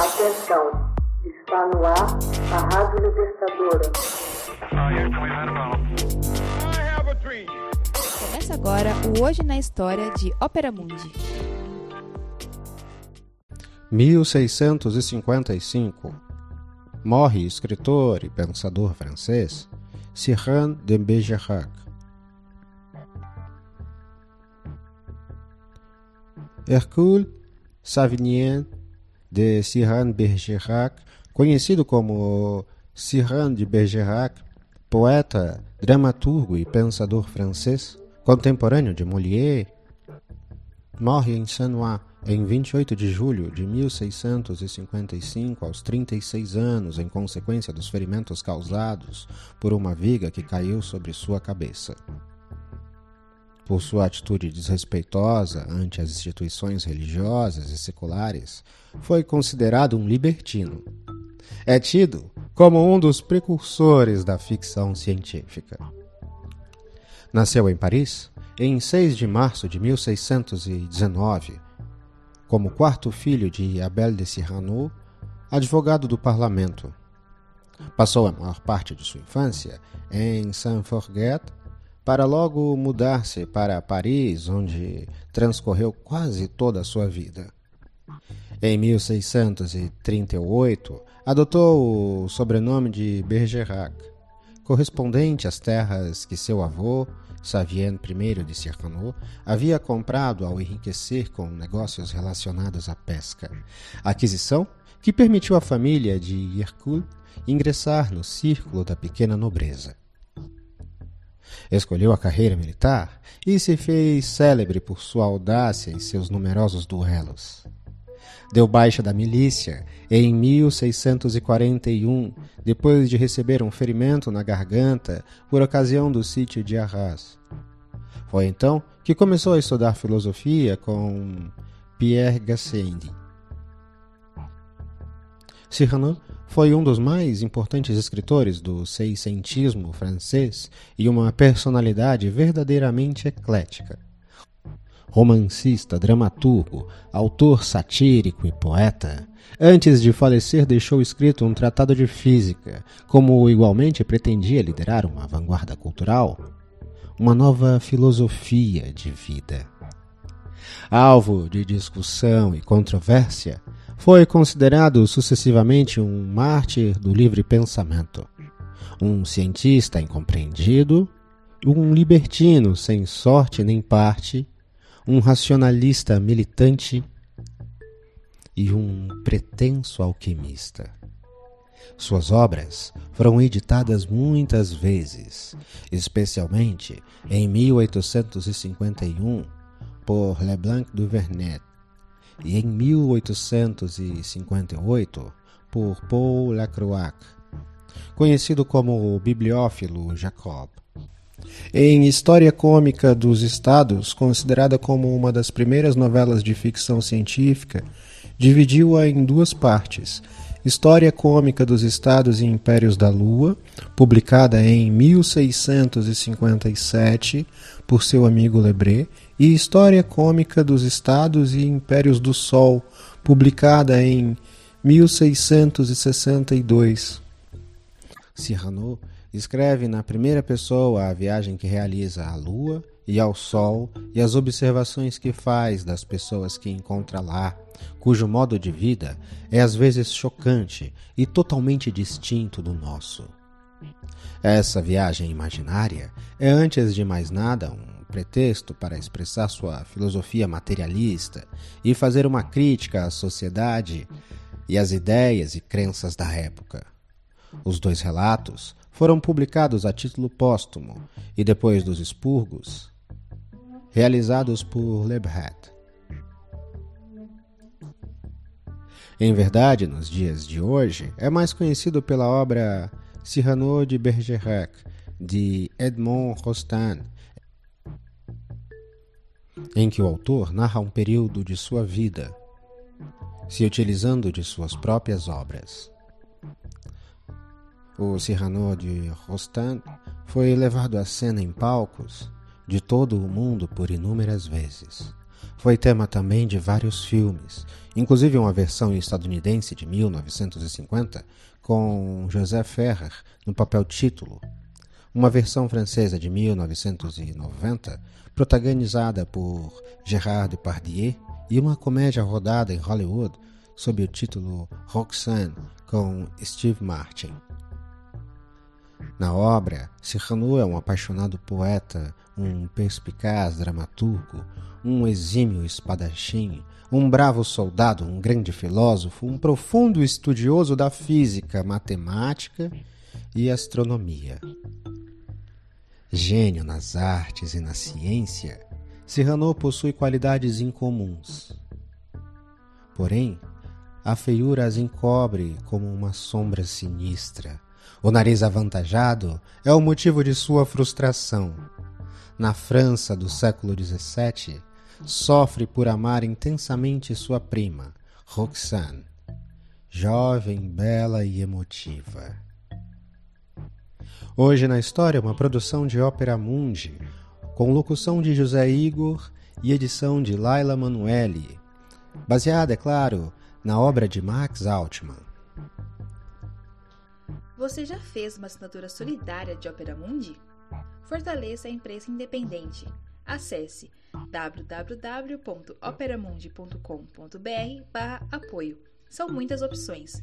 Atenção, está no ar a Rádio Libertadora. Começa agora o Hoje na História de Ópera Mundi. 1655 Morre escritor e pensador francês Cyrano de Bergerac. Hercule Savinien de Cyrano Bergerac, conhecido como Cyrano de Bergerac, poeta, dramaturgo e pensador francês, contemporâneo de Molière, morre em Sanois em 28 de julho de 1655, aos 36 anos, em consequência dos ferimentos causados por uma viga que caiu sobre sua cabeça. Por sua atitude desrespeitosa ante as instituições religiosas e seculares, foi considerado um libertino. É tido como um dos precursores da ficção científica. Nasceu em Paris em 6 de março de 1619 como quarto filho de Abel de Cyrano, advogado do parlamento. Passou a maior parte de sua infância em Saint-Forget, para logo mudar-se para Paris, onde transcorreu quase toda a sua vida. Em 1638, adotou o sobrenome de Bergerac, correspondente às terras que seu avô, Savien I de Circano, havia comprado ao enriquecer com negócios relacionados à pesca. Aquisição que permitiu à família de Hercule ingressar no círculo da pequena nobreza. Escolheu a carreira militar e se fez célebre por sua audácia e seus numerosos duelos. Deu baixa da milícia em 1641, depois de receber um ferimento na garganta por ocasião do sítio de Arras. Foi então que começou a estudar filosofia com Pierre Gassendi. Cyrano foi um dos mais importantes escritores do seiscentismo francês e uma personalidade verdadeiramente eclética romancista, dramaturgo, autor satírico e poeta, antes de falecer deixou escrito um tratado de física, como igualmente pretendia liderar uma vanguarda cultural, uma nova filosofia de vida. Alvo de discussão e controvérsia, foi considerado sucessivamente um mártir do livre pensamento, um cientista incompreendido, um libertino sem sorte nem parte um racionalista militante e um pretenso alquimista. Suas obras foram editadas muitas vezes, especialmente em 1851 por Leblanc du Vernet e em 1858 por Paul Lacroix, conhecido como o bibliófilo Jacob. Em História Cômica dos Estados, considerada como uma das primeiras novelas de ficção científica, dividiu-a em duas partes. História Cômica dos Estados e Impérios da Lua, publicada em 1657 por seu amigo Lebré, e História Cômica dos Estados e Impérios do Sol, publicada em 1662. Cyrano Escreve na primeira pessoa a viagem que realiza à Lua e ao Sol e as observações que faz das pessoas que encontra lá, cujo modo de vida é às vezes chocante e totalmente distinto do nosso. Essa viagem imaginária é, antes de mais nada, um pretexto para expressar sua filosofia materialista e fazer uma crítica à sociedade e às ideias e crenças da época. Os dois relatos foram publicados a título póstumo e depois dos expurgos, realizados por Lebret. Em verdade, nos dias de hoje, é mais conhecido pela obra Cyrano de Bergerac, de Edmond Rostand, em que o autor narra um período de sua vida, se utilizando de suas próprias obras. O Cyrano de Rostand foi levado à cena em palcos de todo o mundo por inúmeras vezes. Foi tema também de vários filmes, inclusive uma versão estadunidense de 1950 com José Ferrer no papel título, uma versão francesa de 1990 protagonizada por Gérard Depardieu e uma comédia rodada em Hollywood sob o título Roxanne com Steve Martin. Na obra, Cyrano é um apaixonado poeta, um perspicaz dramaturgo, um exímio espadachim, um bravo soldado, um grande filósofo, um profundo estudioso da física, matemática e astronomia. Gênio nas artes e na ciência, Cyrano possui qualidades incomuns. Porém, a feiura as encobre como uma sombra sinistra. O nariz avantajado é o motivo de sua frustração. Na França do século XVII, sofre por amar intensamente sua prima, Roxane, jovem, bela e emotiva. Hoje na história, uma produção de Ópera Mundi, com locução de José Igor e edição de Laila Manuelli, baseada, é claro, na obra de Max Altman. Você já fez uma assinatura solidária de Ópera Mundi? Fortaleça a imprensa independente. Acesse www.operamundi.com.br/apoio. São muitas opções.